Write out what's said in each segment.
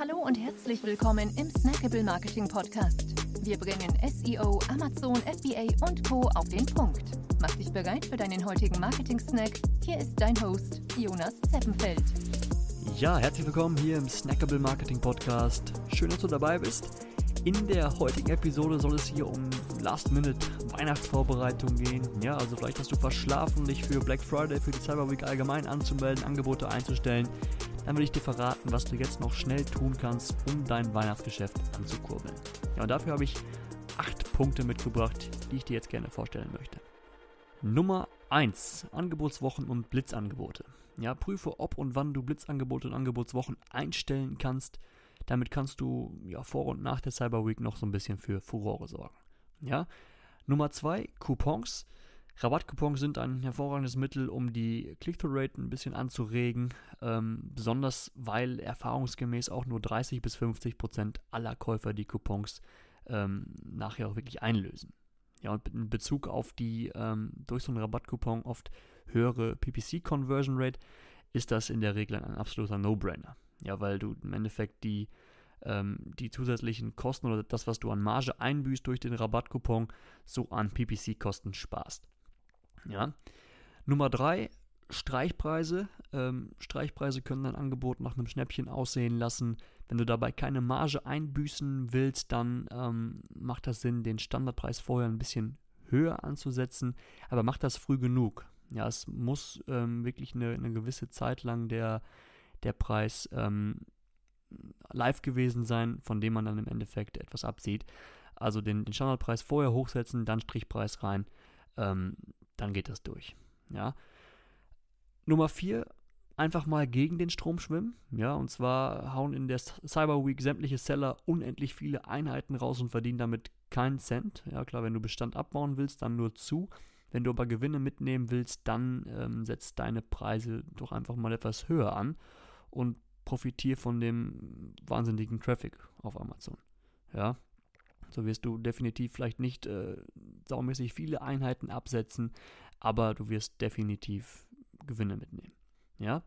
Hallo und herzlich willkommen im Snackable Marketing Podcast. Wir bringen SEO, Amazon, FBA und Co. auf den Punkt. Mach dich bereit für deinen heutigen Marketing-Snack. Hier ist dein Host, Jonas Zeppenfeld. Ja, herzlich willkommen hier im Snackable Marketing Podcast. Schön, dass du dabei bist. In der heutigen Episode soll es hier um Last-Minute-Weihnachtsvorbereitung gehen. Ja, also vielleicht hast du verschlafen, dich für Black Friday, für die Cyber Week allgemein anzumelden, Angebote einzustellen. Dann will ich dir verraten, was du jetzt noch schnell tun kannst, um dein Weihnachtsgeschäft anzukurbeln. Ja, und dafür habe ich acht Punkte mitgebracht, die ich dir jetzt gerne vorstellen möchte. Nummer 1. Angebotswochen und Blitzangebote. Ja, prüfe, ob und wann du Blitzangebote und Angebotswochen einstellen kannst damit kannst du ja vor und nach der Cyber Week noch so ein bisschen für Furore sorgen. Ja? Nummer zwei, Coupons. Rabattcoupons sind ein hervorragendes Mittel, um die Click-through-Rate ein bisschen anzuregen, ähm, besonders weil erfahrungsgemäß auch nur 30 bis 50 Prozent aller Käufer die Coupons ähm, nachher auch wirklich einlösen. Ja, und in Bezug auf die ähm, durch so einen Rabattcoupon oft höhere PPC-Conversion Rate ist das in der Regel ein absoluter No-Brainer. Ja, weil du im Endeffekt die, ähm, die zusätzlichen Kosten oder das, was du an Marge einbüßt durch den Rabattcoupon, so an PPC-Kosten sparst. Ja. Nummer drei, Streichpreise. Ähm, Streichpreise können dein Angebot nach einem Schnäppchen aussehen lassen. Wenn du dabei keine Marge einbüßen willst, dann ähm, macht das Sinn, den Standardpreis vorher ein bisschen höher anzusetzen, aber mach das früh genug. Ja, es muss ähm, wirklich eine, eine, gewisse Zeit lang der, der Preis ähm, live gewesen sein, von dem man dann im Endeffekt etwas absieht. Also den, den Standardpreis vorher hochsetzen, dann Strichpreis rein, ähm, dann geht das durch. Ja. Nummer 4, einfach mal gegen den Strom schwimmen. Ja, und zwar hauen in der Cyber Week sämtliche Seller unendlich viele Einheiten raus und verdienen damit keinen Cent. Ja, klar, wenn du Bestand abbauen willst, dann nur zu. Wenn du aber Gewinne mitnehmen willst, dann ähm, setzt deine Preise doch einfach mal etwas höher an und profitiere von dem wahnsinnigen Traffic auf Amazon. Ja, so wirst du definitiv vielleicht nicht äh, saumäßig viele Einheiten absetzen, aber du wirst definitiv Gewinne mitnehmen. Ja.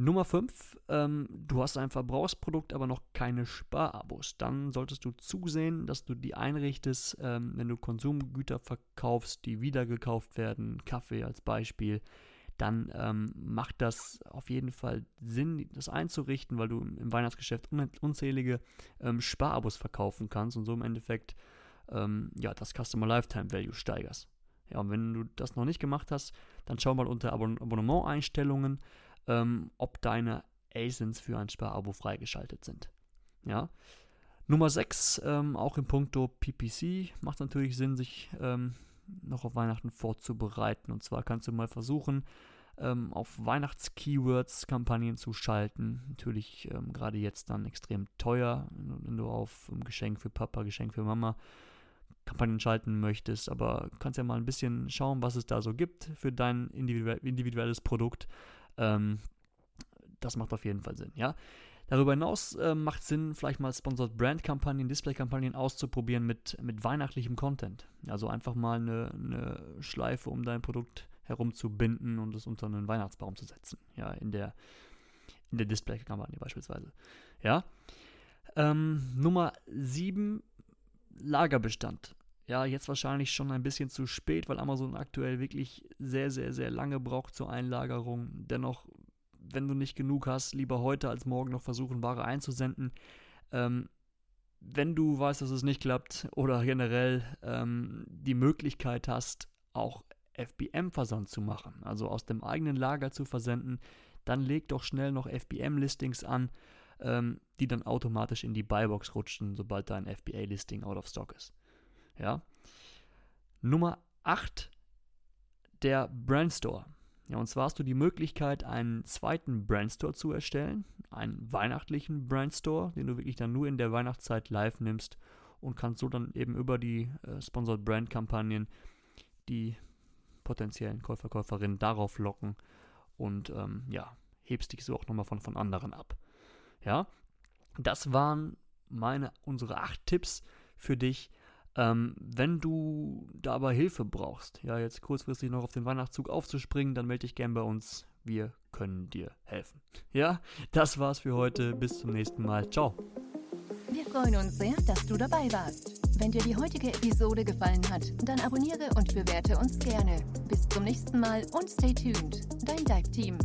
Nummer 5, ähm, du hast ein Verbrauchsprodukt, aber noch keine Sparabos. Dann solltest du zusehen, dass du die einrichtest, ähm, wenn du Konsumgüter verkaufst, die wieder gekauft werden, Kaffee als Beispiel, dann ähm, macht das auf jeden Fall Sinn, das einzurichten, weil du im Weihnachtsgeschäft unzählige ähm, Sparabos verkaufen kannst und so im Endeffekt ähm, ja, das Customer Lifetime Value steigerst. Ja, und wenn du das noch nicht gemacht hast, dann schau mal unter Abon Abonnement-Einstellungen, ähm, ob deine ASINs für ein Sparabo freigeschaltet sind. Ja. Nummer 6, ähm, auch im Punkto PPC, macht natürlich Sinn, sich ähm, noch auf Weihnachten vorzubereiten. Und zwar kannst du mal versuchen, ähm, auf Weihnachts-Keywords Kampagnen zu schalten. Natürlich ähm, gerade jetzt dann extrem teuer, wenn du auf ähm, Geschenk für Papa, Geschenk für Mama Kampagnen schalten möchtest, aber kannst ja mal ein bisschen schauen, was es da so gibt für dein individuelles Produkt. Ähm, das macht auf jeden Fall Sinn, ja. Darüber hinaus äh, macht Sinn, vielleicht mal Sponsored Brand Kampagnen, Display Kampagnen auszuprobieren mit, mit weihnachtlichem Content. Also einfach mal eine, eine Schleife um dein Produkt herum zu binden und es unter einen Weihnachtsbaum zu setzen. Ja, in der, in der Display Kampagne beispielsweise. Ja. Ähm, Nummer 7, Lagerbestand. Ja, jetzt wahrscheinlich schon ein bisschen zu spät, weil Amazon aktuell wirklich sehr, sehr, sehr lange braucht zur Einlagerung. Dennoch wenn du nicht genug hast, lieber heute als morgen noch versuchen, Ware einzusenden. Ähm, wenn du weißt, dass es nicht klappt oder generell ähm, die Möglichkeit hast, auch FBM-Versand zu machen, also aus dem eigenen Lager zu versenden, dann leg doch schnell noch FBM-Listings an, ähm, die dann automatisch in die Buybox rutschen, sobald dein FBA-Listing out of stock ist. Ja. Nummer 8, der Brandstore. Ja, und zwar hast du die Möglichkeit, einen zweiten Brandstore zu erstellen, einen weihnachtlichen Brandstore, den du wirklich dann nur in der Weihnachtszeit live nimmst und kannst so dann eben über die äh, Sponsored Brand Kampagnen die potenziellen Käufer, Käuferinnen darauf locken und ähm, ja, hebst dich so auch nochmal von, von anderen ab. Ja, das waren meine, unsere acht Tipps für dich, ähm, wenn du da aber Hilfe brauchst, ja, jetzt kurzfristig noch auf den Weihnachtszug aufzuspringen, dann melde dich gern bei uns. Wir können dir helfen. Ja, das war's für heute. Bis zum nächsten Mal. Ciao. Wir freuen uns sehr, dass du dabei warst. Wenn dir die heutige Episode gefallen hat, dann abonniere und bewerte uns gerne. Bis zum nächsten Mal und stay tuned. Dein Dive Team.